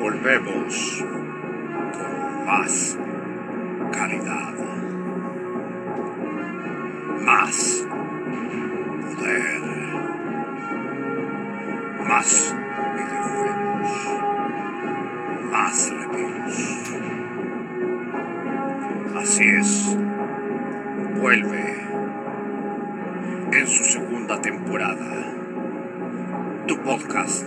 Volvemos con más calidad, más poder, más videojuegos, más reviews. Así es, vuelve en su segunda temporada tu podcast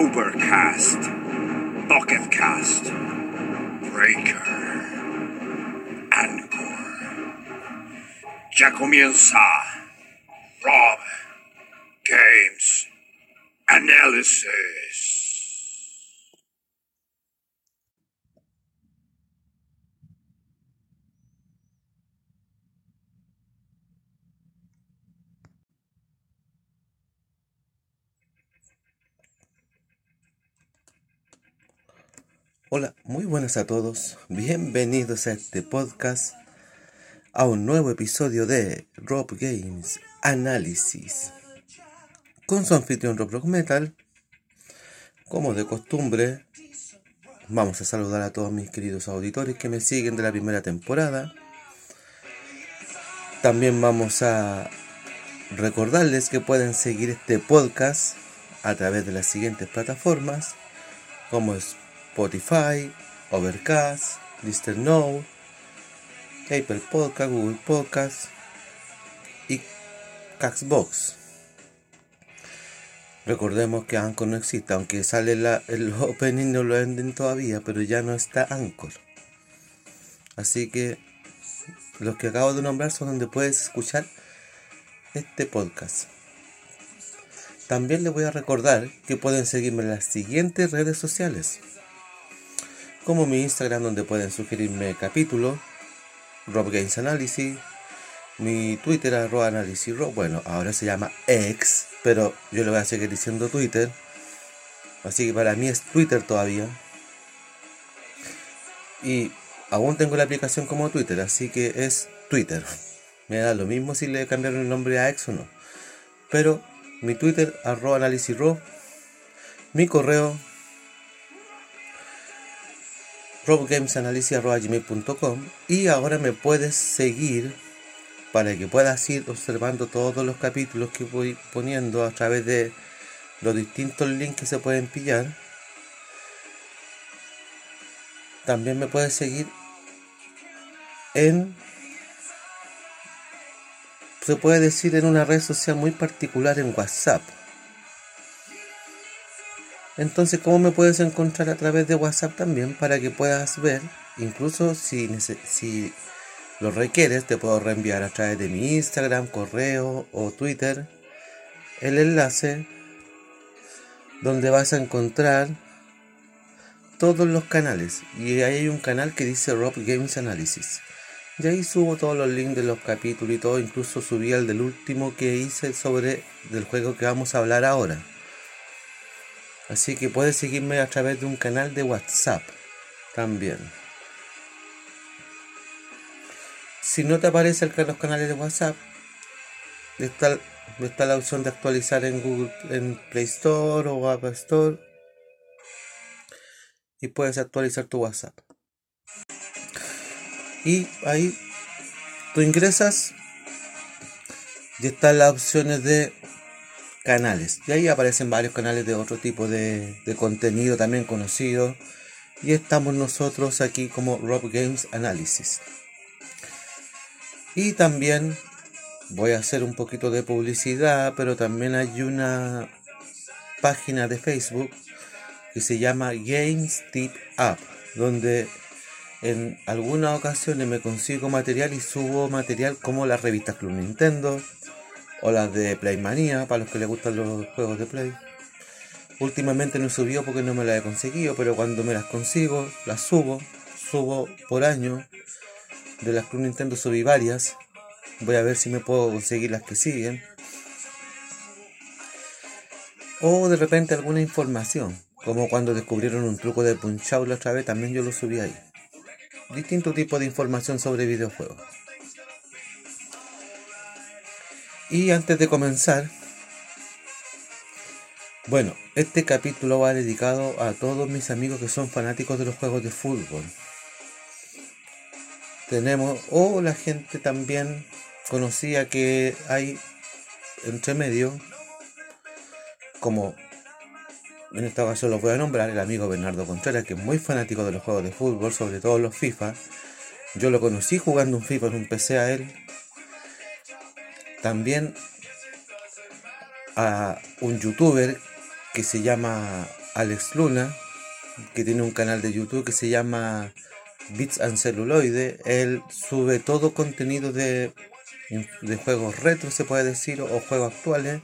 Overcast, Pocket Cast, Breaker, Anchor. Ya comienza Rob. Games. Analysis. Hola, muy buenas a todos. Bienvenidos a este podcast, a un nuevo episodio de Rob Games Análisis. Con su anfitrión Rob Rock Metal, como de costumbre, vamos a saludar a todos mis queridos auditores que me siguen de la primera temporada. También vamos a recordarles que pueden seguir este podcast a través de las siguientes plataformas, como es Spotify, Overcast, Lister Now, Apple Podcast, Google Podcast y Caxbox. Recordemos que Anchor no existe, aunque sale el opening no lo venden todavía, pero ya no está Anchor. Así que los que acabo de nombrar son donde puedes escuchar este podcast. También les voy a recordar que pueden seguirme en las siguientes redes sociales como mi Instagram donde pueden sugerirme capítulos, Rob Games Analysis, mi Twitter arroba análisis Rob, bueno, ahora se llama X, pero yo le voy a seguir diciendo Twitter, así que para mí es Twitter todavía. Y aún tengo la aplicación como Twitter, así que es Twitter. Me da lo mismo si le cambiaron el nombre a X o no. Pero mi Twitter arroba Rob, mi correo robgamesanalysis.com y ahora me puedes seguir para que puedas ir observando todos los capítulos que voy poniendo a través de los distintos links que se pueden pillar. También me puedes seguir en se puede decir en una red social muy particular en WhatsApp. Entonces, ¿cómo me puedes encontrar a través de WhatsApp también para que puedas ver? Incluso si, lo requieres, te puedo reenviar a través de mi Instagram, correo o Twitter el enlace donde vas a encontrar todos los canales. Y ahí hay un canal que dice Rob Games Analysis. Y ahí subo todos los links de los capítulos y todo. Incluso subí el del último que hice sobre del juego que vamos a hablar ahora. Así que puedes seguirme a través de un canal de WhatsApp también. Si no te aparecen los canales de WhatsApp, está, está la opción de actualizar en Google, en Play Store o App Store. Y puedes actualizar tu WhatsApp. Y ahí tú ingresas y están las opciones de canales. Y ahí aparecen varios canales de otro tipo de, contenido también conocido. Y estamos nosotros aquí como Rob Games Analysis. Y también voy a hacer un poquito de publicidad, pero también hay una página de Facebook que se llama Games Tip Up, donde en algunas ocasiones me consigo material y subo material como las revistas Club Nintendo, o las de Playmania, para los que les gustan los juegos de Play. Últimamente no he subido porque no me las he conseguido, pero cuando me las consigo, las subo. Subo por año. De las Club Nintendo subí varias. Voy a ver si me puedo conseguir las que siguen. O de repente alguna información. Como cuando descubrieron un truco de Punch la otra vez, también yo lo subí ahí. Distinto tipo de información sobre videojuegos. Y antes de comenzar, bueno, este capítulo va dedicado a todos mis amigos que son fanáticos de los juegos de fútbol. Tenemos, o la gente también conocía que hay entre medio, como en esta ocasión lo voy a nombrar, el amigo Bernardo Contreras, que es muy fanático de los juegos de fútbol, sobre todo los FIFA. Yo lo conocí jugando un FIFA en un PC a él. También a un youtuber que se llama Alex Luna, que tiene un canal de YouTube que se llama Bits and Celluloide. Él sube todo contenido de, de juegos retro, se puede decir, o juegos actuales.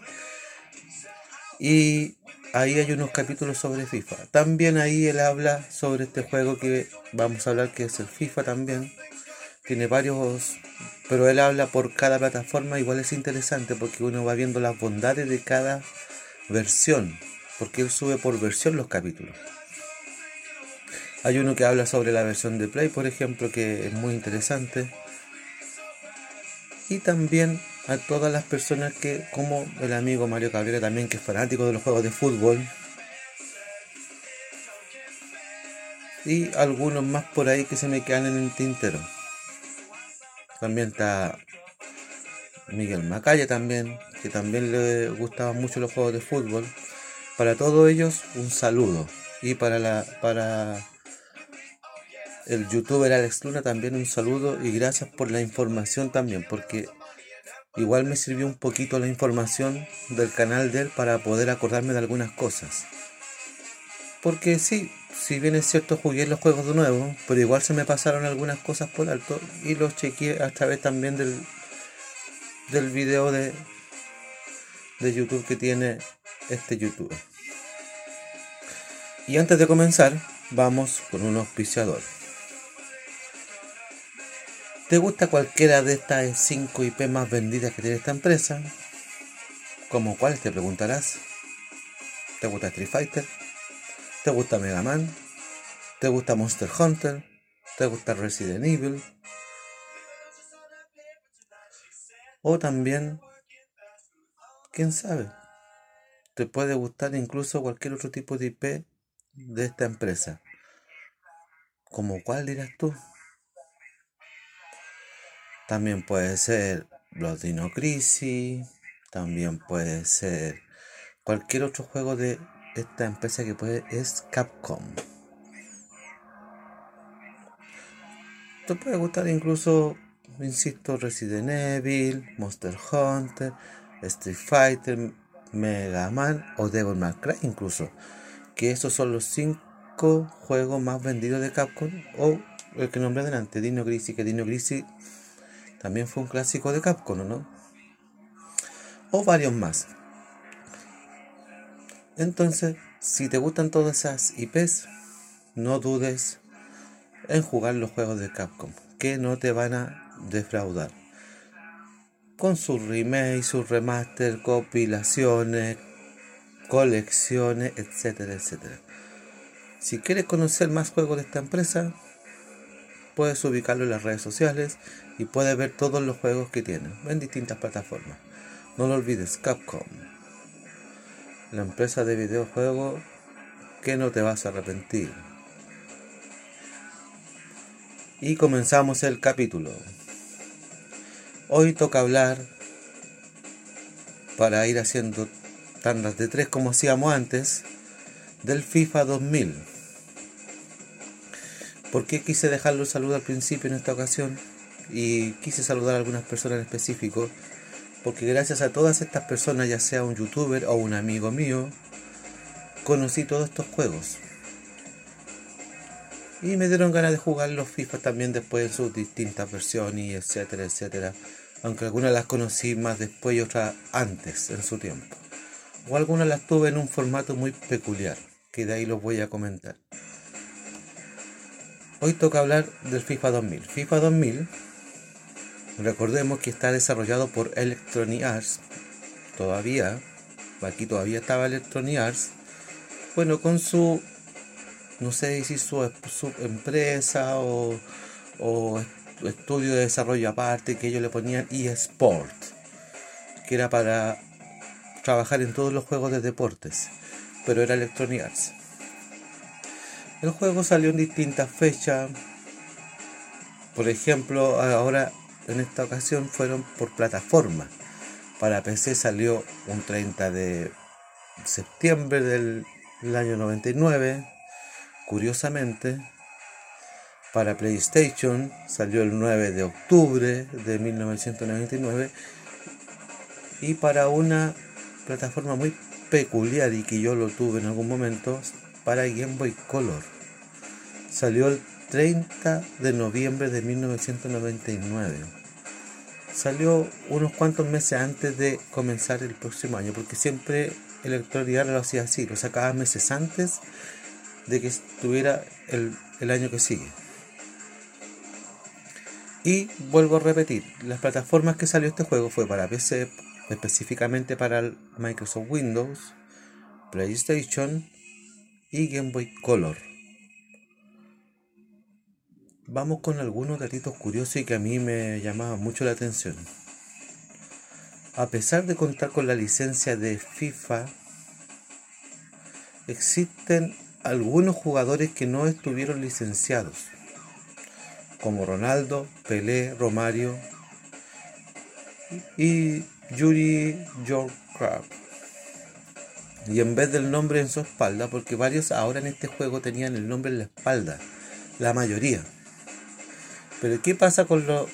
Y ahí hay unos capítulos sobre FIFA. También ahí él habla sobre este juego que vamos a hablar, que es el FIFA también. Tiene varios, pero él habla por cada plataforma. Igual es interesante porque uno va viendo las bondades de cada versión porque él sube por versión los capítulos. Hay uno que habla sobre la versión de Play, por ejemplo, que es muy interesante. Y también a todas las personas que, como el amigo Mario Cabrera también, que es fanático de los juegos de fútbol. Y algunos más por ahí que se me quedan en el tintero. También está Miguel Macaya también, que también le gustaban mucho los juegos de fútbol. Para todos ellos, un saludo. Y para la para el youtuber Alex Luna también un saludo y gracias por la información también, porque igual me sirvió un poquito la información del canal de él para poder acordarme de algunas cosas. Porque sí, si bien es cierto jugué los juegos de nuevo, pero igual se me pasaron algunas cosas por alto y los chequeé a través también del, del video de, de YouTube que tiene este youtuber. Y antes de comenzar, vamos con un auspiciador. ¿Te gusta cualquiera de estas 5 IP más vendidas que tiene esta empresa? ¿Como cuál te preguntarás? ¿Te gusta Street Fighter? ¿Te gusta Mega Man? ¿Te gusta Monster Hunter? ¿Te gusta Resident Evil? O también, quién sabe, te puede gustar incluso cualquier otro tipo de IP de esta empresa. ¿Como cuál dirás tú? También puede ser los Dino Crisis, también puede ser cualquier otro juego de esta empresa que puede es Capcom. Te puede gustar incluso, insisto, Resident Evil, Monster Hunter, Street Fighter, Mega Man o Devil May Cry incluso. Que esos son los cinco juegos más vendidos de Capcom. O el que nombré delante, Dino Crisis, que Dino Crisis también fue un clásico de Capcom, ¿no? O varios más. Entonces, si te gustan todas esas IPs, no dudes en jugar los juegos de Capcom, que no te van a defraudar con sus remakes, sus remaster, compilaciones, colecciones, etcétera, etcétera. Si quieres conocer más juegos de esta empresa, puedes ubicarlo en las redes sociales y puedes ver todos los juegos que tienen en distintas plataformas. No lo olvides, Capcom, la empresa de videojuegos que no te vas a arrepentir. Y comenzamos el capítulo. Hoy toca hablar para ir haciendo tandas de tres como hacíamos antes del FIFA 2000. ¿Por qué quise dejarlo saludo al principio en esta ocasión? Y quise saludar a algunas personas en específico. Porque gracias a todas estas personas, ya sea un youtuber o un amigo mío, conocí todos estos juegos. Y me dieron ganas de jugar los FIFA también después en sus distintas versiones, etcétera, etcétera. Aunque algunas las conocí más después y otras antes, en su tiempo. o algunas las tuve en un formato muy peculiar, que de ahí los voy a comentar. Hoy toca hablar del FIFA 2000. FIFA 2000, recordemos que está desarrollado por Electronic Arts, todavía, aquí todavía estaba Electronic Arts, bueno, con su, no sé si su, su empresa o, o estudio de desarrollo aparte que ellos le ponían eSport, que era para trabajar en todos los juegos de deportes, pero era Electronic Arts. El juego salió en distintas fechas, por ejemplo, ahora en esta ocasión fueron por plataforma. Para PC salió un 30 de septiembre del, año 99, curiosamente. Para PlayStation salió el 9 de octubre de 1999 y para una plataforma muy peculiar y que yo lo tuve en algún momento para Game Boy Color. Salió el 30 de noviembre de 1999. Salió unos cuantos meses antes de comenzar el próximo año, porque siempre el editorial lo hacía así, lo sacaba meses antes de que estuviera el, el año que sigue. Y vuelvo a repetir, las plataformas que salió este juego fue para PC, específicamente para Microsoft Windows, PlayStation y Game Boy Color. Vamos con algunos datitos curiosos y que a mí me llamaban mucho la atención. A pesar de contar con la licencia de FIFA, existen algunos jugadores que no estuvieron licenciados, como Ronaldo, Pelé, Romario y Yuri Yorkrab. Y en vez del nombre en su espalda, porque varios ahora en este juego tenían el nombre en la espalda, la mayoría. Pero ¿qué pasa con lo,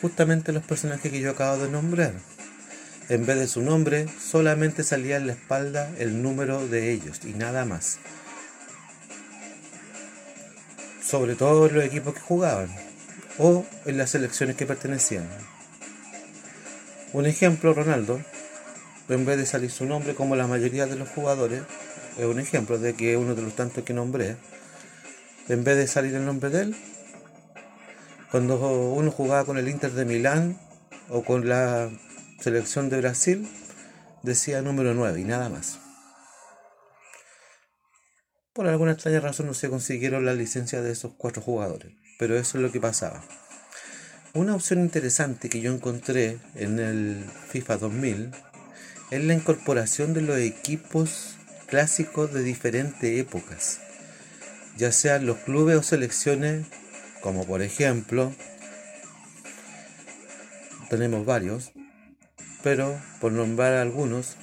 justamente los personajes que yo acabo de nombrar? En vez de su nombre, solamente salía en la espalda el número de ellos y nada más. Sobre todo en los equipos que jugaban o en las selecciones que pertenecían. Un ejemplo, Ronaldo, en vez de salir su nombre como la mayoría de los jugadores, es un ejemplo de que uno de los tantos que nombré, en vez de salir el nombre de él, cuando uno jugaba con el Inter de Milán o con la selección de Brasil, decía número 9 y nada más. Por alguna extraña razón no se consiguieron la licencia de esos cuatro jugadores, pero eso es lo que pasaba. Una opción interesante que yo encontré en el FIFA 2000 es la incorporación de los equipos clásicos de diferentes épocas, ya sean los clubes o selecciones, como por ejemplo, tenemos varios, pero por nombrar algunos,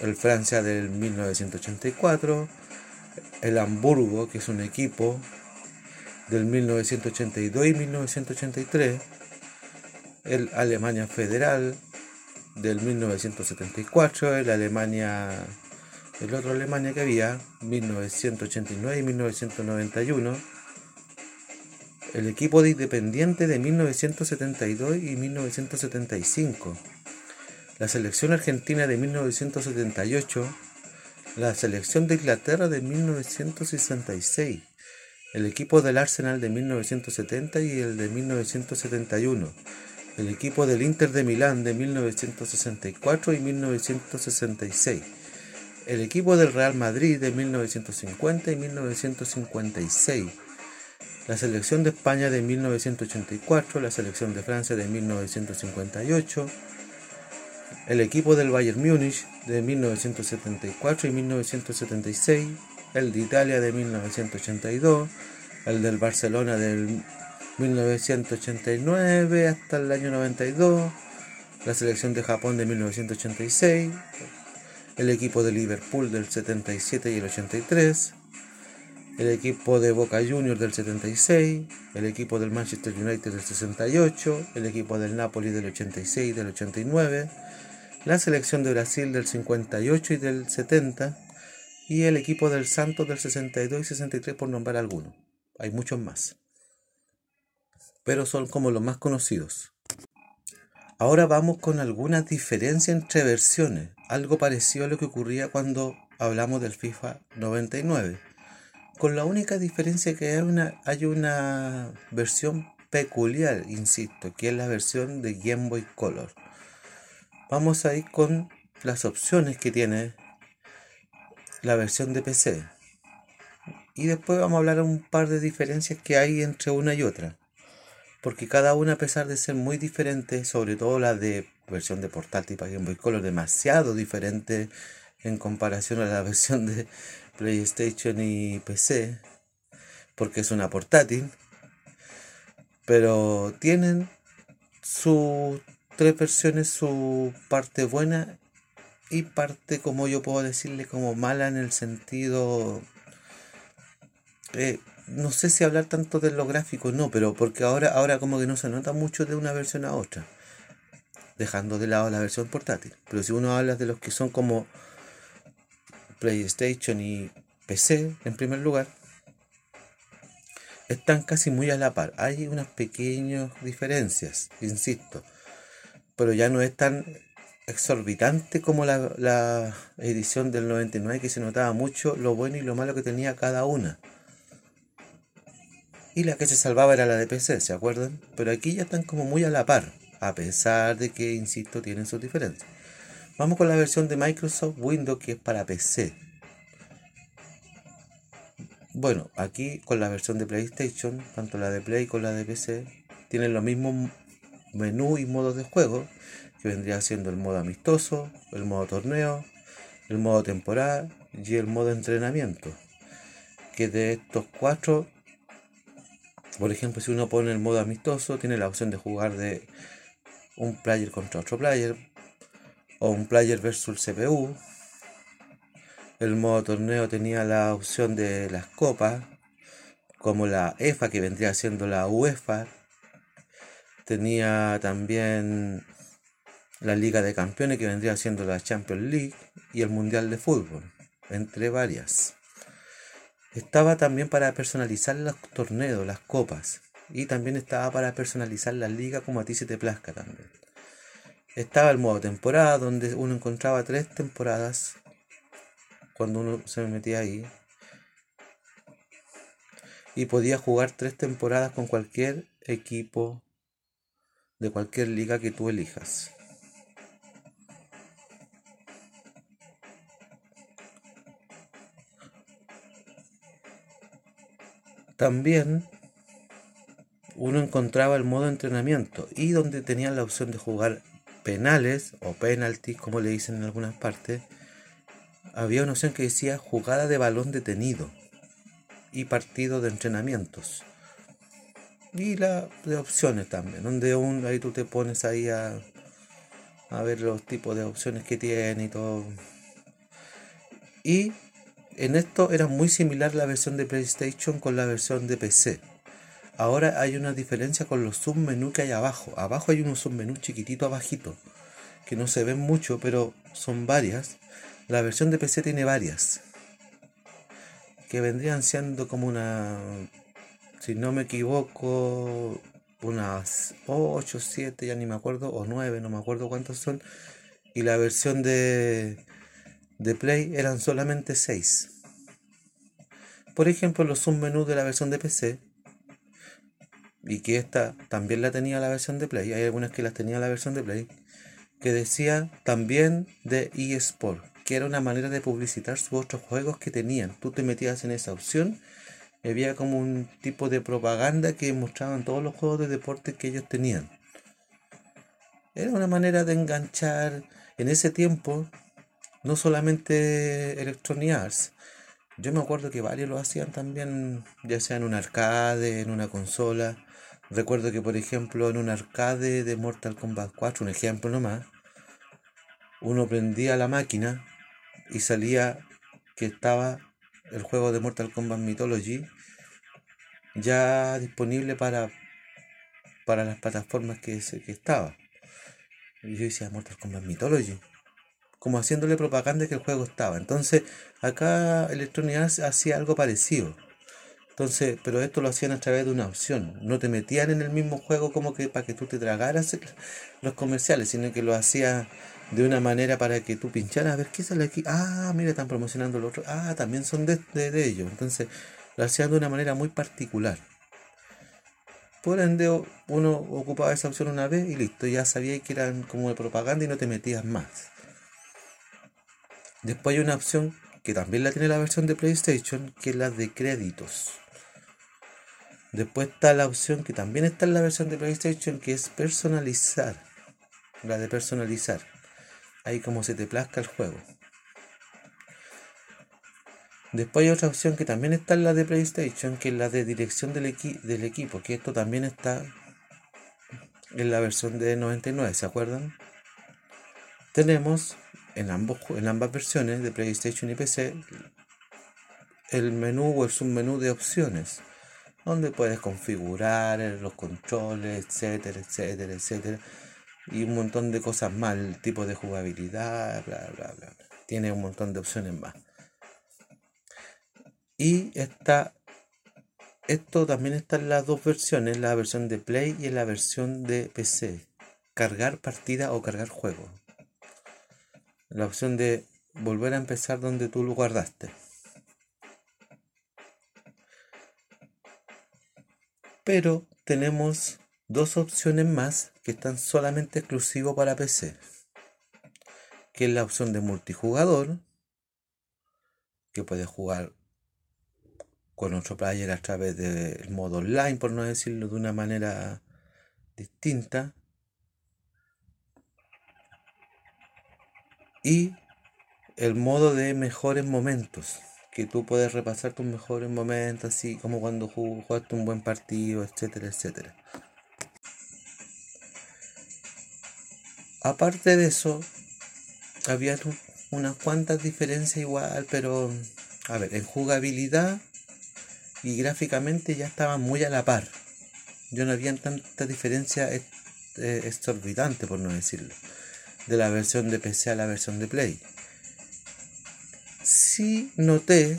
el Francia del 1984, el Hamburgo, que es un equipo del 1982 y 1983, el Alemania Federal del 1974, el Alemania, el otro Alemania que había, 1989 y 1991, el equipo de Independiente de 1972 y 1975, la selección argentina de 1978, la selección de Inglaterra de 1966, el equipo del Arsenal de 1970 y el de 1971, el equipo del Inter de Milán de 1964 y 1966, el equipo del Real Madrid de 1950 y 1956, la selección de España de 1984, la selección de Francia de 1958, el equipo del Bayern Múnich de 1974 y 1976, el de Italia de 1982, el del Barcelona del 1989 hasta el año 92, la selección de Japón de 1986, el equipo de Liverpool del 77 y el 83, el equipo de Boca Juniors del 76, el equipo del Manchester United del 68, el equipo del Napoli del 86 y del 89, la selección de Brasil del 58 y del 70, y el equipo del Santos del 62 y 63 por nombrar algunos. Hay muchos más. Pero son como los más conocidos. Ahora vamos con algunas diferencias entre versiones, algo parecido a lo que ocurría cuando hablamos del FIFA 99. Con la única diferencia que hay una, hay una versión peculiar, insisto, que es la versión de Game Boy Color. Vamos a ir con las opciones que tiene la versión de PC. Y después vamos a hablar un par de diferencias que hay entre una y otra porque cada una a pesar de ser muy diferente, sobre todo la de versión de portátil para Game Boy Color, demasiado diferente en comparación a la versión de PlayStation y PC, porque es una portátil, pero tienen sus tres versiones, su parte buena y parte, como yo puedo decirle, como mala en el sentido eh, no sé si hablar tanto de lo gráfico, no, pero porque ahora, ahora como que no se nota mucho de una versión a otra, dejando de lado la versión portátil. Pero si uno habla de los que son como PlayStation y PC, en primer lugar, están casi muy a la par. Hay unas pequeñas diferencias, insisto, pero ya no es tan exorbitante como la, edición del 99 que se notaba mucho lo bueno y lo malo que tenía cada una y la que se salvaba era la de PC, ¿se acuerdan? Pero aquí ya están como muy a la par, a pesar de que, insisto, tienen sus diferencias. Vamos con la versión de Microsoft Windows que es para PC. Bueno, aquí con la versión de PlayStation, tanto la de Play como la de PC, tienen los mismos menú y modos de juego, que vendría siendo el modo amistoso, el modo torneo, el modo temporal y el modo entrenamiento. Que de estos cuatro por ejemplo, si uno pone el modo amistoso, tiene la opción de jugar de un player contra otro player o un player versus CPU. El modo torneo tenía la opción de las copas, como la EFA que vendría siendo la UEFA. Tenía también la Liga de Campeones que vendría siendo la Champions League y el Mundial de Fútbol, entre varias. Estaba también para personalizar los torneos, las copas. Y también estaba para personalizar la liga como a ti se te plazca también. Estaba el modo temporada, donde uno encontraba tres temporadas cuando uno se metía ahí. Y podía jugar tres temporadas con cualquier equipo de cualquier liga que tú elijas. También uno encontraba el modo entrenamiento y donde tenía la opción de jugar penales o penalties, como le dicen en algunas partes, había una opción que decía jugada de balón detenido y partido de entrenamientos. Y la de opciones también, donde un, ahí tú te pones ahí a, a ver los tipos de opciones que tiene y todo. Y en esto era muy similar la versión de PlayStation con la versión de PC. Ahora hay una diferencia con los submenús que hay abajo. Abajo hay un submenú chiquitito abajito, que no se ven mucho, pero son varias. La versión de PC tiene varias, que vendrían siendo como una, si no me equivoco, unas 8, 7, ya ni me acuerdo, o 9, no me acuerdo cuántos son. Y la versión de de Play eran solamente 6. Por ejemplo, los submenús de la versión de PC, y que esta también la tenía la versión de Play, hay algunas que las tenía la versión de Play, que decía también de eSport, que era una manera de publicitar sus otros juegos que tenían. Tú te metías en esa opción, había como un tipo de propaganda que mostraban todos los juegos de deporte que ellos tenían. Era una manera de enganchar en ese tiempo no solamente Electronic Arts. Yo me acuerdo que varios lo hacían también, ya sea en un arcade, en una consola. Recuerdo que, por ejemplo, en un arcade de Mortal Kombat 4, un ejemplo nomás, uno prendía la máquina y salía que estaba el juego de Mortal Kombat Mythology ya disponible para, para las plataformas que, que estaba. Y yo decía, Mortal Kombat Mythology como haciéndole propaganda que el juego estaba. Entonces, acá Electronic Arts hacía algo parecido. Entonces, pero esto lo hacían a través de una opción. No te metían en el mismo juego como que para que tú te tragaras los comerciales, sino que lo hacía de una manera para que tú pincharas a ver qué sale aquí. Ah, mira, están promocionando el otro. Ah, también son de, de, ellos. Entonces, lo hacían de una manera muy particular. Por ende, uno ocupaba esa opción una vez y listo, ya sabía que eran como de propaganda y no te metías más. Después hay una opción que también la tiene la versión de PlayStation, que es la de créditos. Después está la opción que también está en la versión de PlayStation, que es personalizar. La de personalizar. Ahí como se te plazca el juego. Después hay otra opción que también está en la de PlayStation, que es la de dirección del, del equipo, que esto también está en la versión de 99, ¿se acuerdan? Tenemos en, ambos, en ambas versiones de PlayStation y PC el menú o el submenú de opciones donde puedes configurar los controles, etcétera, etcétera, etcétera, y un montón de cosas más, el tipo de jugabilidad, bla, bla, bla. Tiene un montón de opciones más. Y está, esto también está en las dos versiones, la versión de Play y en la versión de PC. Cargar partida o cargar juego. La opción de volver a empezar donde tú lo guardaste. Pero tenemos dos opciones más que están solamente exclusivos para PC. Que es la opción de multijugador, que puedes jugar con otro player a través del modo online, por no decirlo de una manera distinta. Y el modo de mejores momentos, que tú puedes repasar tus mejores momentos, así como cuando jugaste un buen partido, etcétera, etcétera. Aparte de eso, había unas cuantas diferencias igual, pero a ver, en jugabilidad y gráficamente ya estaban muy a la par. Yo no había tanta diferencia eh, exorbitante, por no decirlo, de la versión de PC a la versión de Play sí noté,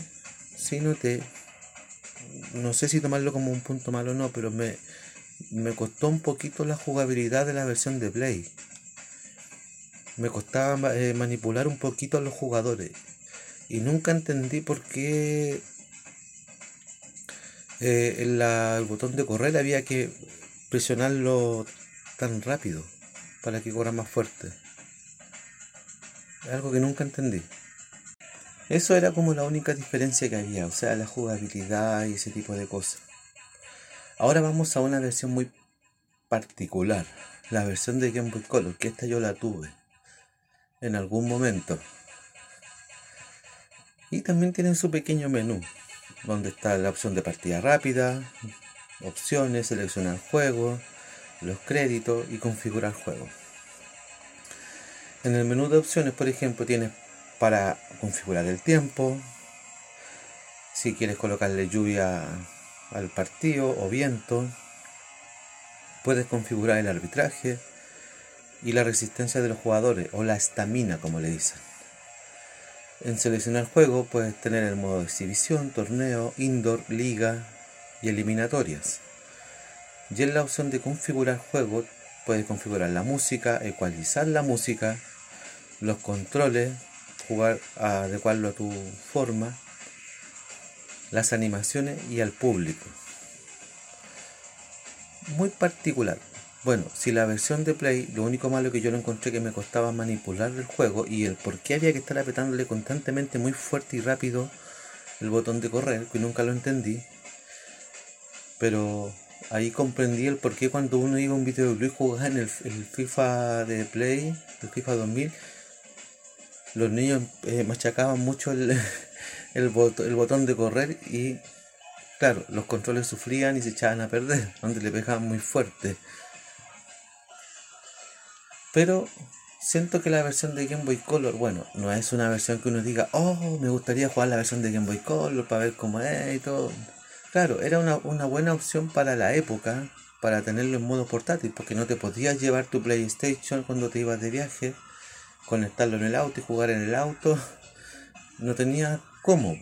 sí noté, no sé si tomarlo como un punto malo o no, pero me, me costó un poquito la jugabilidad de la versión de Play. Me costaba eh, manipular un poquito a los jugadores. Y nunca entendí por qué eh, el botón de correr había que presionarlo tan rápido para que corra más fuerte. Algo que nunca entendí. Eso era como la única diferencia que había, o sea, la jugabilidad y ese tipo de cosas. Ahora vamos a una versión muy particular, la versión de Game Boy Color, que esta yo la tuve en algún momento. Y también tienen su pequeño menú, donde está la opción de partida rápida, opciones, seleccionar juego, los créditos y configurar juego. En el menú de opciones, por ejemplo, tienes para configurar el tiempo, si quieres colocarle lluvia al partido o viento, puedes configurar el arbitraje y la resistencia de los jugadores o la estamina como le dicen. En seleccionar juego puedes tener el modo exhibición, torneo, indoor, liga y eliminatorias. Y en la opción de configurar juego puedes configurar la música, ecualizar la música, los controles, jugar, adecuarlo a tu forma, las animaciones y al público. Muy particular. Bueno, si la versión de Play, lo único malo que yo lo encontré que me costaba manipular el juego y el por qué había que estar apretándole constantemente muy fuerte y rápido el botón de correr, que nunca lo entendí. Pero ahí comprendí el por qué cuando uno iba a un videoclub y jugaba en el, el FIFA de Play, el FIFA 2000, los niños eh, machacaban mucho el, el, botón de correr y claro, los controles sufrían y se echaban a perder, donde le pegaban muy fuerte. Pero siento que la versión de Game Boy Color, bueno, no es una versión que uno diga, oh, me gustaría jugar la versión de Game Boy Color para ver cómo es y todo. Claro, era una, una buena opción para la época, para tenerlo en modo portátil, porque no te podías llevar tu PlayStation cuando te ibas de viaje conectarlo en el auto y jugar en el auto. No tenía cómo.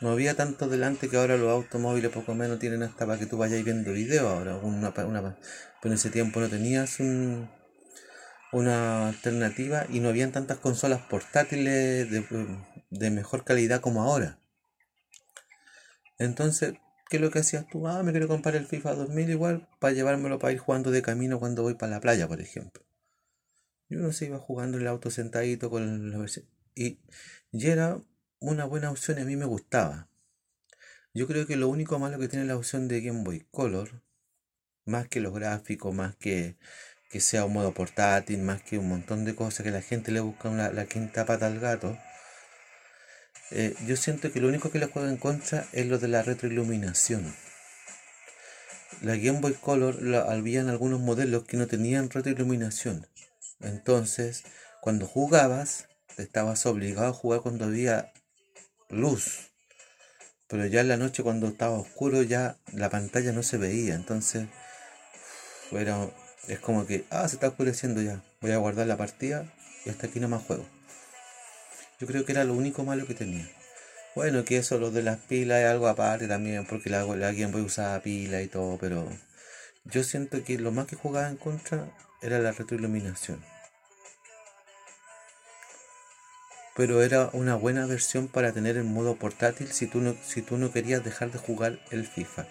No había tanto delante que ahora los automóviles poco menos tienen hasta para que tú vayas viendo video ahora. Una, una, pero en ese tiempo no tenías un, una alternativa y no habían tantas consolas portátiles de, de mejor calidad como ahora. Entonces, ¿qué es lo que hacías tú? Ah, me quiero comprar el FIFA 2000 igual para llevármelo para ir jugando de camino cuando voy para la playa, por ejemplo. Yo no sé, iba jugando en el auto sentadito con la versión. Y, y era una buena opción y a mí me gustaba. Yo creo que lo único malo que tiene la opción de Game Boy Color, más que los gráficos, más que que sea un modo portátil, más que un montón de cosas que la gente le busca la quinta pata al gato, eh, yo siento que lo único que le juega en contra es lo de la retroiluminación. La Game Boy Color la, habían algunos modelos que no tenían retroiluminación. Entonces, cuando jugabas, estabas obligado a jugar cuando había luz. Pero ya en la noche cuando estaba oscuro ya la pantalla no se veía. Entonces, era, es como que, ah, se está oscureciendo ya. Voy a guardar la partida y hasta aquí no más juego. Yo creo que era lo único malo que tenía. Bueno, que eso, lo de las pilas es algo aparte también, porque la, la Game Boy usaba pila y todo, pero yo siento que lo más que jugaba en contra era la retroiluminación. Pero era una buena versión para tener en modo portátil si tú no, si tú no querías dejar de jugar el FIFA.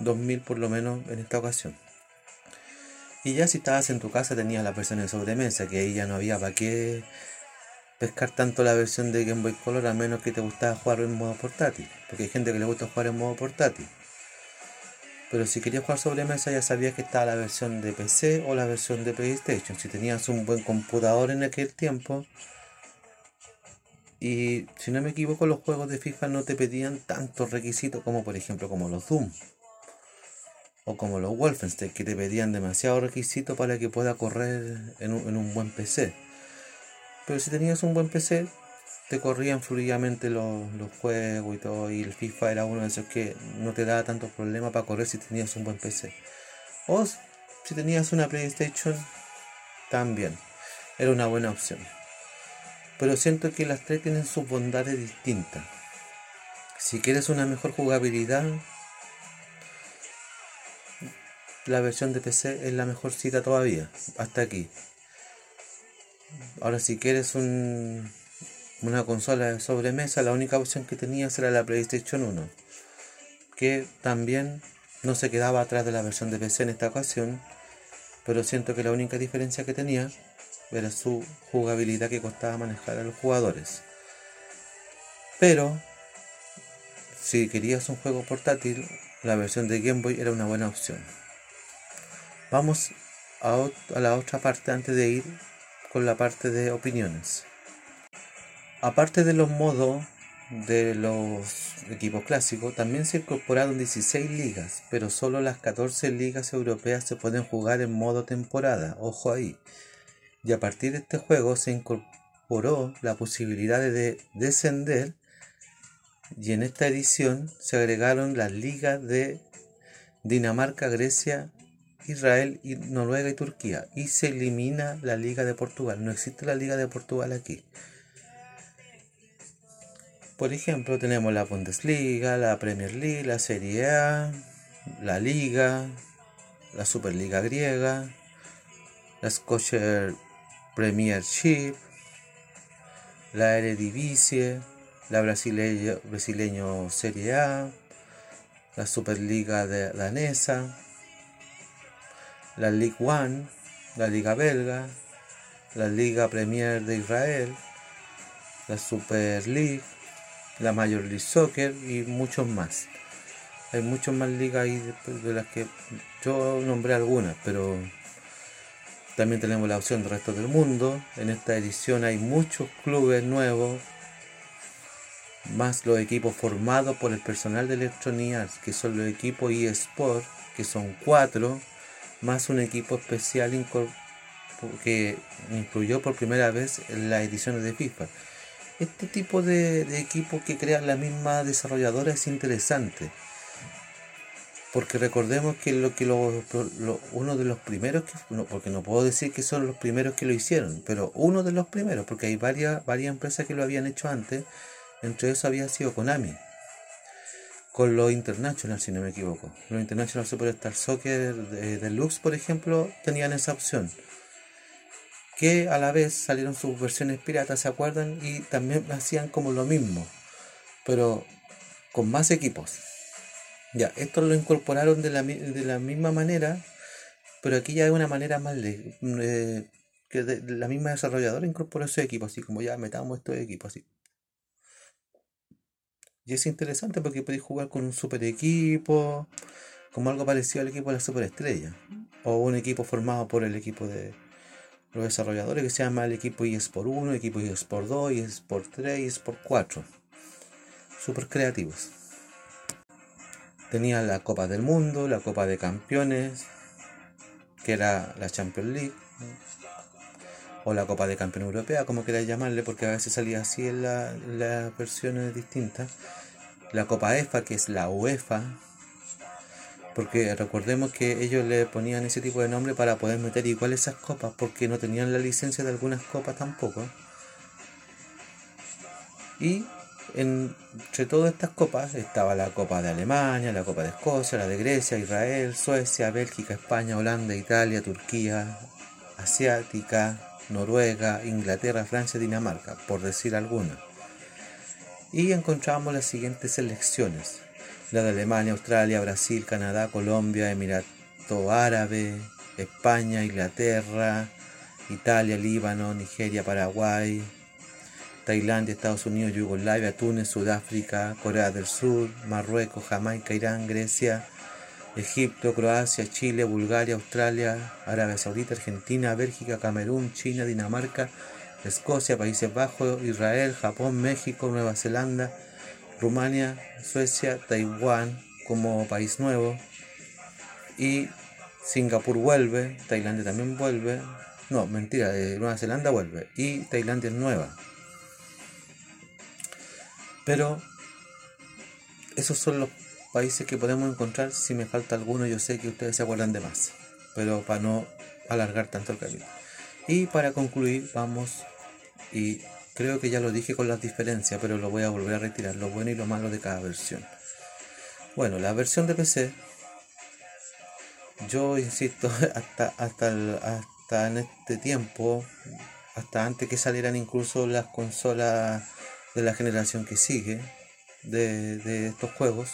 2000 por lo menos en esta ocasión. Y ya si estabas en tu casa tenías la versión de sobremesa, que ahí ya no había para qué pescar tanto la versión de Game Boy Color a menos que te gustaba jugar en modo portátil. Porque hay gente que le gusta jugar en modo portátil. Pero si querías jugar sobre mesa ya sabías que estaba la versión de PC o la versión de PlayStation. Si tenías un buen computador en aquel tiempo. Y si no me equivoco los juegos de FIFA no te pedían tantos requisitos como por ejemplo como los Doom. O como los Wolfenstein que te pedían demasiados requisitos para que pueda correr en un, en un buen PC. Pero si tenías un buen PC, te corrían fluidamente los, juegos y todo. Y el FIFA era uno de esos que no te daba tantos problemas para correr si tenías un buen PC. O si tenías una PlayStation, también. Era una buena opción. Pero siento que las tres tienen sus bondades distintas. Si quieres una mejor jugabilidad, la versión de PC es la mejor cita todavía. Hasta aquí. Ahora si quieres un, una consola de sobremesa, la única opción que tenías era la PlayStation 1, que también no se quedaba atrás de la versión de PC en esta ocasión, pero siento que la única diferencia que tenía era su jugabilidad que costaba manejar a los jugadores. Pero si querías un juego portátil, la versión de Game Boy era una buena opción. Vamos a, a la otra parte antes de ir con la parte de opiniones. Aparte de los modos de los equipos clásicos, también se incorporaron 16 ligas, pero solo las 14 ligas europeas se pueden jugar en modo temporada, ojo ahí. Y a partir de este juego se incorporó la posibilidad de descender y en esta edición se agregaron las ligas de Dinamarca, Grecia Israel, Noruega y Turquía. Y se elimina la Liga de Portugal. No existe la Liga de Portugal aquí. Por ejemplo, tenemos la Bundesliga, la Premier League, la Serie A, la Liga, la Superliga griega, la Scottish Premiership, la Eredivisie, la brasileño, Serie A, la Superliga de danesa, la Ligue One, la Liga Belga, la Liga Premier de Israel, la Super League, la Major League Soccer y muchos más. Hay muchas más ligas ahí de, las que yo nombré algunas, pero también tenemos la opción del resto del mundo. En esta edición hay muchos clubes nuevos, más los equipos formados por el personal de Electronic que son los equipos eSport, que son cuatro más un equipo especial que incluyó por primera vez en las ediciones de FIFA. Este tipo de, de equipos que crean la misma desarrolladora es interesante. Porque recordemos que lo que uno de los primeros que porque no puedo decir que son los primeros que lo hicieron, pero uno de los primeros, porque hay varias, varias empresas que lo habían hecho antes, entre eso había sido Konami. con los International, si no me equivoco. Los International Superstar Soccer de, Deluxe, por ejemplo, tenían esa opción. Que a la vez salieron sus versiones piratas, ¿se acuerdan? Y también hacían como lo mismo, pero con más equipos. Ya, esto lo incorporaron de la, de la misma manera, pero aquí ya de una manera más eh, que la misma desarrolladora incorporó ese equipo, así como ya metamos estos equipos así. Y es interesante porque podéis jugar con un super equipo, como algo parecido al equipo de la superestrella, o un equipo formado por el equipo de los desarrolladores que se llama el equipo eSport 1, equipo eSport 2, eSport 3 y eSport 4. Super creativos. Tenía la Copa del Mundo, la Copa de Campeones, que era la Champions League, o la Copa de Campeón Europea, como queráis llamarle, porque a veces salía así en las versiones distintas. La Copa EFA, que es la UEFA, porque recordemos que ellos le ponían ese tipo de nombre para poder meter igual esas copas, porque no tenían la licencia de algunas copas tampoco. Y entre todas estas copas estaba la Copa de Alemania, la Copa de Escocia, la de Grecia, Israel, Suecia, Bélgica, España, Holanda, Italia, Turquía, Asiática, Noruega, Inglaterra, Francia, Dinamarca, por decir alguna. Y encontramos las siguientes selecciones. La de Alemania, Australia, Brasil, Canadá, Colombia, Emirato Árabe, España, Inglaterra, Italia, Líbano, Nigeria, Paraguay, Tailandia, Estados Unidos, Yugoslavia, Túnez, Sudáfrica, Corea del Sur, Marruecos, Jamaica, Irán, Grecia, Egipto, Croacia, Chile, Bulgaria, Australia, Arabia Saudita, Argentina, Bélgica, Camerún, China, Dinamarca, Escocia, Países Bajos, Israel, Japón, México, Nueva Zelanda, Rumania, Suecia, Taiwán como país nuevo y Singapur vuelve, Tailandia también vuelve, no, mentira, eh, Nueva Zelanda vuelve y Tailandia es nueva. Pero esos son los países que podemos encontrar. Si me falta alguno, yo sé que ustedes se acuerdan de más. Pero para no alargar tanto el camino. Y para concluir, vamos y creo que ya lo dije con las diferencias, pero lo voy a volver a retirar, lo bueno y lo malo de cada versión. Bueno, la versión de PC, yo insisto, hasta, hasta, hasta en este tiempo, hasta antes que salieran incluso las consolas de la generación que sigue de, de estos juegos,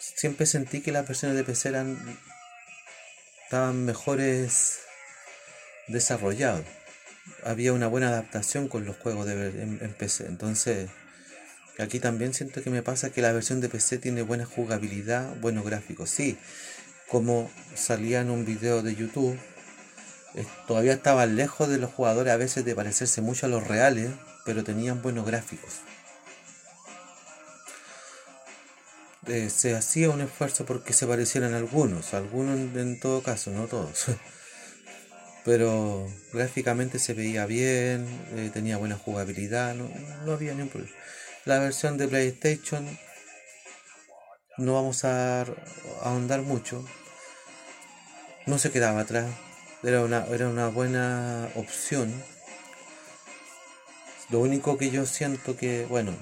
siempre sentí que las versiones de PC eran estaban mejores desarrollados. Había una buena adaptación con los juegos de, en, PC. Entonces, aquí también siento que me pasa que la versión de PC tiene buena jugabilidad, buenos gráficos. Sí, como salía en un video de YouTube, todavía estaban lejos de los jugadores a veces de parecerse mucho a los reales, pero tenían buenos gráficos. Eh, se hacía un esfuerzo porque se parecieran algunos, algunos en todo caso, no todos. Pero gráficamente se veía bien, eh, tenía buena jugabilidad, no, no había ningún problema. La versión de PlayStation no vamos a ahondar mucho, no se quedaba atrás, era una, era una buena opción. Lo único que yo siento que, bueno,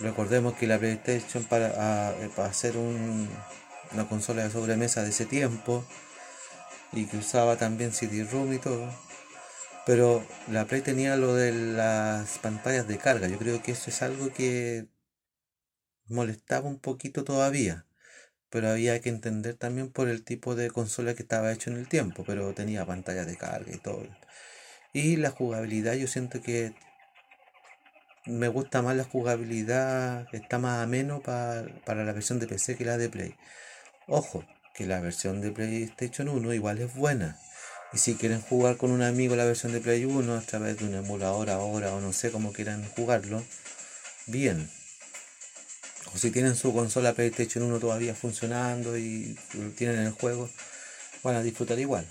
Recordemos que la PlayStation para, eh, para hacer una consola de sobremesa de ese tiempo y que usaba también CD-ROOM y todo. Pero la Play tenía lo de las pantallas de carga. Yo creo que eso es algo que molestaba un poquito todavía. Pero había que entender también por el tipo de consola que estaba hecho en el tiempo. Pero tenía pantalla de carga y todo. Y la jugabilidad yo siento que me gusta más la jugabilidad, está más ameno para la versión de PC que la de Play. Ojo, que la versión de PlayStation 1 igual es buena. Y si quieren jugar con un amigo la versión de Play 1 a través de un emulador ahora o no sé cómo quieran jugarlo, bien. O si tienen su consola PlayStation 1 todavía funcionando y tienen el juego, van a disfrutar igual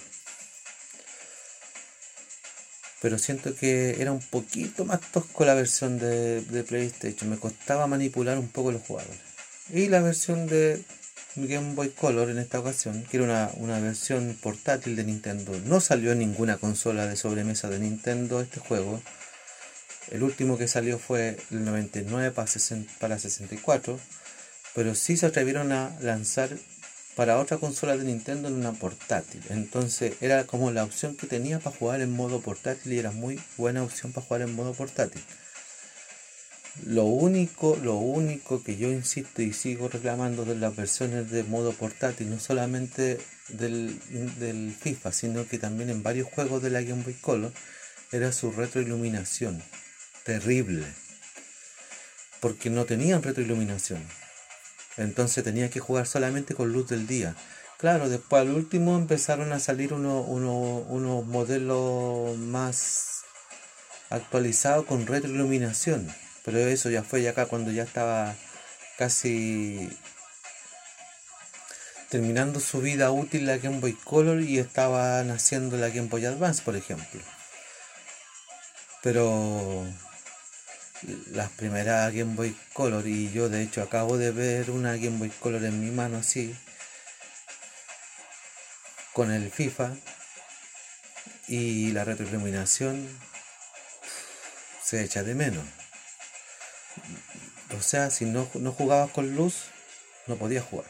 pero siento que era un poquito más tosco la versión de, PlayStation, me costaba manipular un poco los jugadores. Y la versión de Game Boy Color en esta ocasión, que era una, una versión portátil de Nintendo, no salió en ninguna consola de sobremesa de Nintendo este juego. El último que salió fue el 99 para, 64, pero sí se atrevieron a lanzar para otra consola de Nintendo en una portátil. Entonces era como la opción que tenía para jugar en modo portátil y era muy buena opción para jugar en modo portátil. Lo único, lo único que yo insisto y sigo reclamando de las versiones de modo portátil, no solamente del, del FIFA, sino que también en varios juegos de la Game Boy Color, era su retroiluminación. Terrible. Porque no tenían retroiluminación. Entonces tenía que jugar solamente con luz del día. Claro, después al último empezaron a salir unos uno, modelos más actualizados con retroiluminación. Pero eso ya fue ya acá cuando ya estaba casi terminando su vida útil la Game Boy Color y estaba naciendo la Game Boy Advance, por ejemplo. Pero las primeras Game Boy Color y yo de hecho acabo de ver una Game Boy Color en mi mano así con el FIFA y la retroiluminación se echa de menos. O sea, si no, no jugabas con luz, no podías jugar.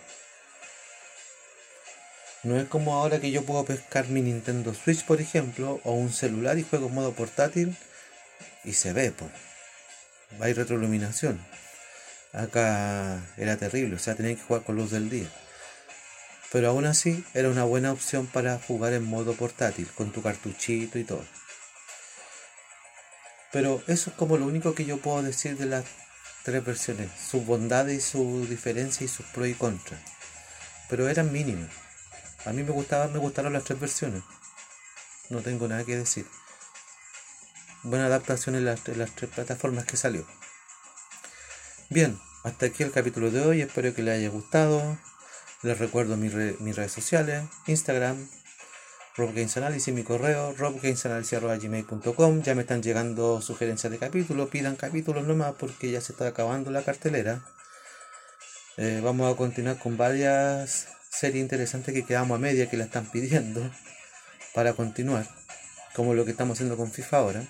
No es como ahora que yo puedo pescar mi Nintendo Switch, por ejemplo, o un celular y juego en modo portátil y se ve, pues hay retroiluminación. Acá era terrible, o sea, tenía que jugar con luz del día. Pero aún así era una buena opción para jugar en modo portátil, con tu cartuchito y todo. Pero eso es como lo único que yo puedo decir de las tres versiones, sus bondades y sus diferencias y sus pros y contras. Pero eran mínimas. A mí me gustaban, me gustaron las tres versiones. No tengo nada que decir buena adaptación en las, tres plataformas que salió. Bien, hasta aquí el capítulo de hoy, espero que les haya gustado. Les recuerdo mis, redes sociales, Instagram, Rob Analysis, mi correo, robgamesanalysis.gmail.com. Ya me están llegando sugerencias de capítulos, pidan capítulos nomás porque ya se está acabando la cartelera. Eh, vamos a continuar con varias series interesantes que quedamos a media que la están pidiendo para continuar, como lo que estamos haciendo con FIFA ahora.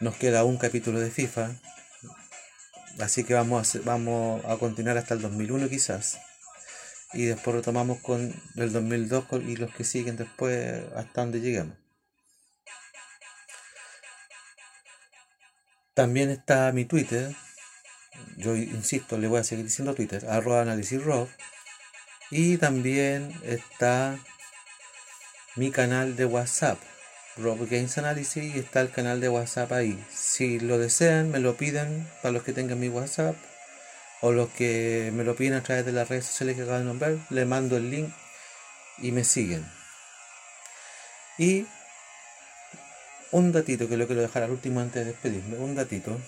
Nos queda un capítulo de FIFA. Así que vamos a, vamos a continuar hasta el 2001 quizás. Y después retomamos con el 2002 y los que siguen después hasta donde lleguemos. También está mi Twitter. Yo insisto, le voy a seguir diciendo Twitter, arroba análisis Y también está mi canal de WhatsApp, Rob Games Analysis y está el canal de WhatsApp ahí. Si lo desean, me lo piden para los que tengan mi WhatsApp o los que me lo piden a través de las redes sociales que acabo de nombrar, le mando el link y me siguen. Y un datito que lo quiero dejar al último antes de despedirme, un datito.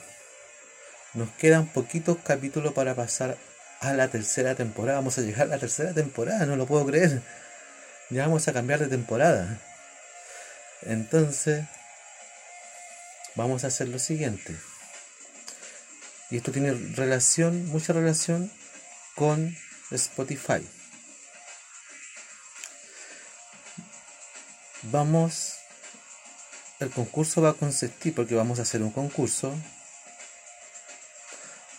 Nos quedan poquitos capítulos para pasar a la tercera temporada. Vamos a llegar a la tercera temporada, no lo puedo creer. Ya vamos a cambiar de temporada. Entonces, vamos a hacer lo siguiente. Y esto tiene relación, mucha relación con Spotify. Vamos, el concurso va a consistir, porque vamos a hacer un concurso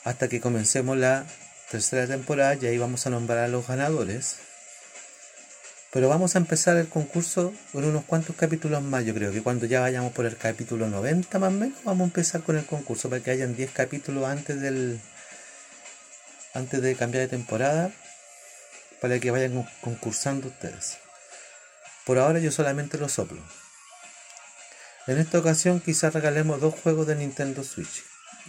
hasta que comencemos la tercera temporada y ahí vamos a nombrar a los ganadores. Pero vamos a empezar el concurso con unos cuantos capítulos más. Yo creo que cuando ya vayamos por el capítulo 90 más o menos, vamos a empezar con el concurso para que hayan 10 capítulos antes del antes de cambiar de temporada para que vayan concursando ustedes. Por ahora yo solamente lo soplo. En esta ocasión quizás regalemos dos juegos de Nintendo Switch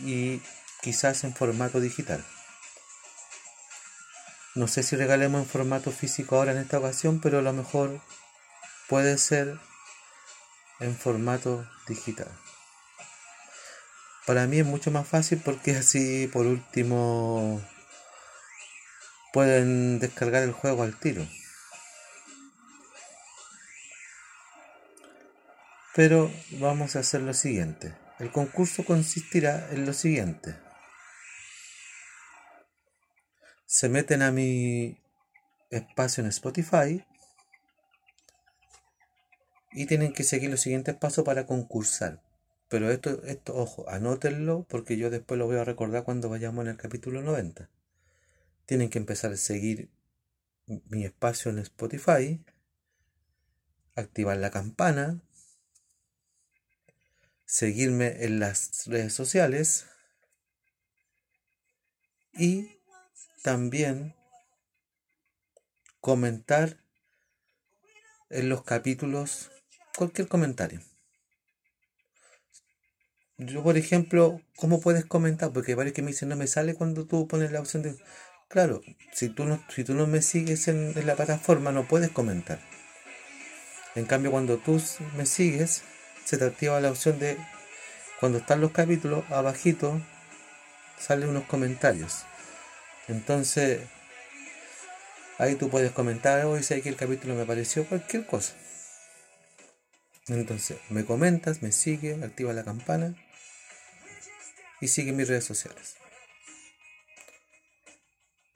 y quizás en formato digital. No sé si regalemos en formato físico ahora en esta ocasión, pero a lo mejor puede ser en formato digital. Para mí es mucho más fácil porque así por último pueden descargar el juego al tiro. Pero vamos a hacer lo siguiente. El concurso consistirá en lo siguiente. Se meten a mi espacio en Spotify y tienen que seguir los siguientes pasos para concursar. Pero esto, esto, ojo, anótenlo porque yo después lo voy a recordar cuando vayamos en el capítulo 90. tienen que empezar a seguir mi espacio en Spotify, activar la campana, seguirme en las redes sociales y también comentar en los capítulos cualquier comentario. Yo, por ejemplo, ¿cómo puedes comentar? Porque parece que me dicen, no me sale cuando tú pones la opción de... Claro, si tú no, si tú no me sigues en, en la plataforma, no puedes comentar. En cambio, cuando tú me sigues, se te activa la opción de... Cuando están los capítulos, abajito, salen unos comentarios. Entonces, ahí tú puedes comentar, hoy sé que el capítulo me pareció cualquier cosa. Entonces, me comentas, me sigue, activa la campana y sigue mis redes sociales.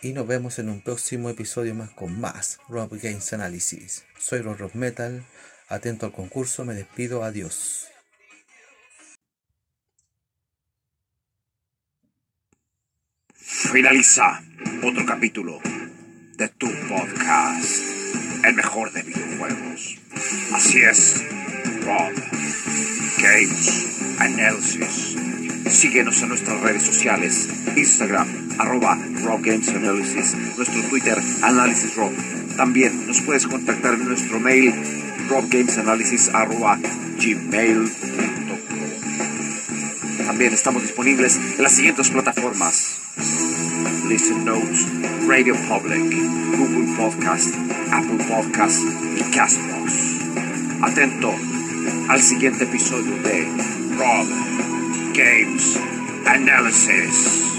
Y nos vemos en un próximo episodio más con más Rob Games Analysis. Soy Rob Metal, atento al concurso, me despido, adiós. Finaliza otro capítulo de tu podcast, el mejor de videojuegos. Así es, Rob Games Analysis. Síguenos en nuestras redes sociales, Instagram, arroba Rob Games Analysis, nuestro Twitter, Análisis Rob. También nos puedes contactar en nuestro mail, robgamesanalysis arroba gmail.com. También estamos disponibles en las siguientes plataformas. Listen Notes, Radio Public, Google Podcast, Apple Podcast y Castbox. Atento al siguiente episodio de Rob Games Analysis.